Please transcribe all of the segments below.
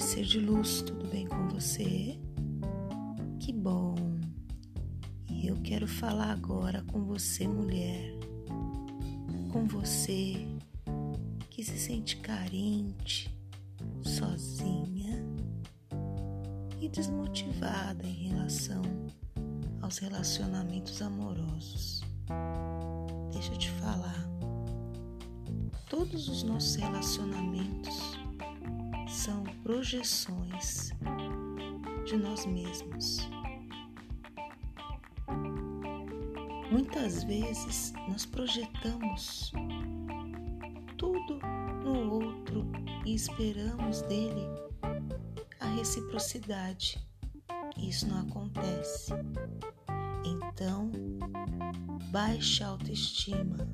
ser de luz, tudo bem com você? Que bom! E eu quero falar agora com você, mulher, com você que se sente carente, sozinha e desmotivada em relação aos relacionamentos amorosos. Deixa eu te falar, todos os nossos relacionamentos projeções de nós mesmos. Muitas vezes nós projetamos tudo no outro e esperamos dele a reciprocidade. Isso não acontece. Então, baixa autoestima,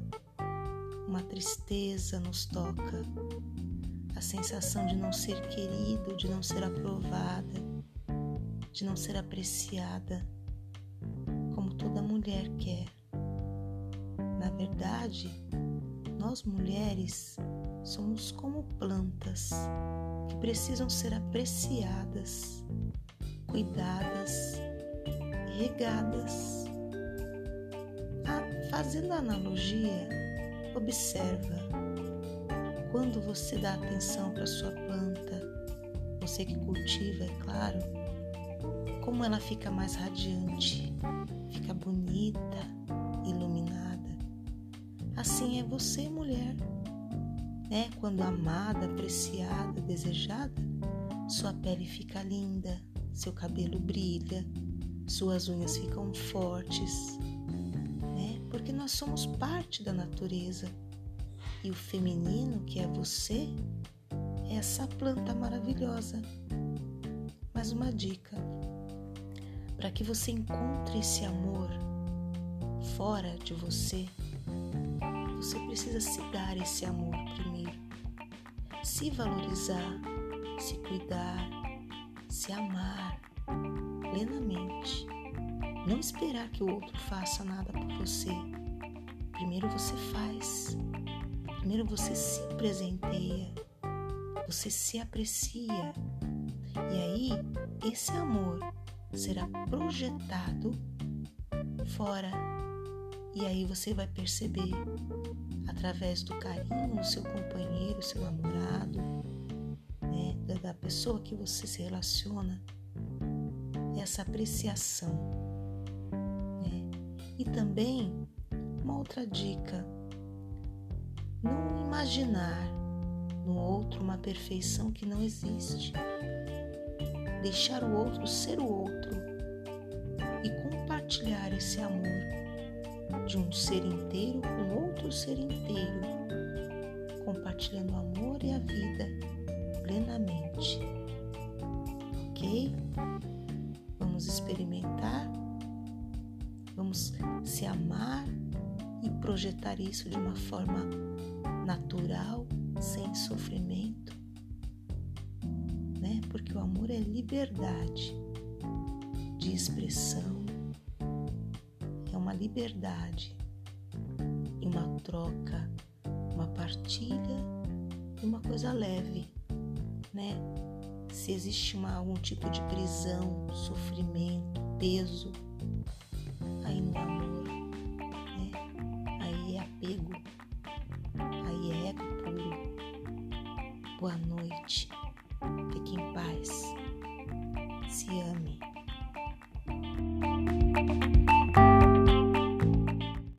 uma tristeza nos toca, a sensação de não ser querido, de não ser aprovada, de não ser apreciada, como toda mulher quer. Na verdade, nós mulheres somos como plantas que precisam ser apreciadas, cuidadas, regadas. Ah, fazendo a analogia, observa quando você dá atenção para sua planta, você que cultiva, é claro, como ela fica mais radiante, fica bonita, iluminada. Assim é você, mulher. Né? Quando amada, apreciada, desejada, sua pele fica linda, seu cabelo brilha, suas unhas ficam fortes, né? Porque nós somos parte da natureza e o feminino, que é você, é essa planta maravilhosa. Mais uma dica: para que você encontre esse amor fora de você, você precisa se dar esse amor primeiro. Se valorizar, se cuidar, se amar plenamente. Não esperar que o outro faça nada por você. Primeiro você faz. Primeiro você se presenteia, você se aprecia. E aí, esse amor será projetado fora. E aí você vai perceber, através do carinho do seu companheiro, seu namorado, né, da pessoa que você se relaciona, essa apreciação. Né? E também, uma outra dica não imaginar no outro uma perfeição que não existe. Deixar o outro ser o outro e compartilhar esse amor de um ser inteiro com outro ser inteiro, compartilhando o amor e a vida plenamente. Ok? Vamos experimentar, vamos se amar e projetar isso de uma forma natural, sem sofrimento, né? Porque o amor é liberdade de expressão, é uma liberdade e uma troca, uma partilha e uma coisa leve, né? Se existe uma, algum tipo de prisão, sofrimento, peso, Boa noite. Fique em paz. Se ame.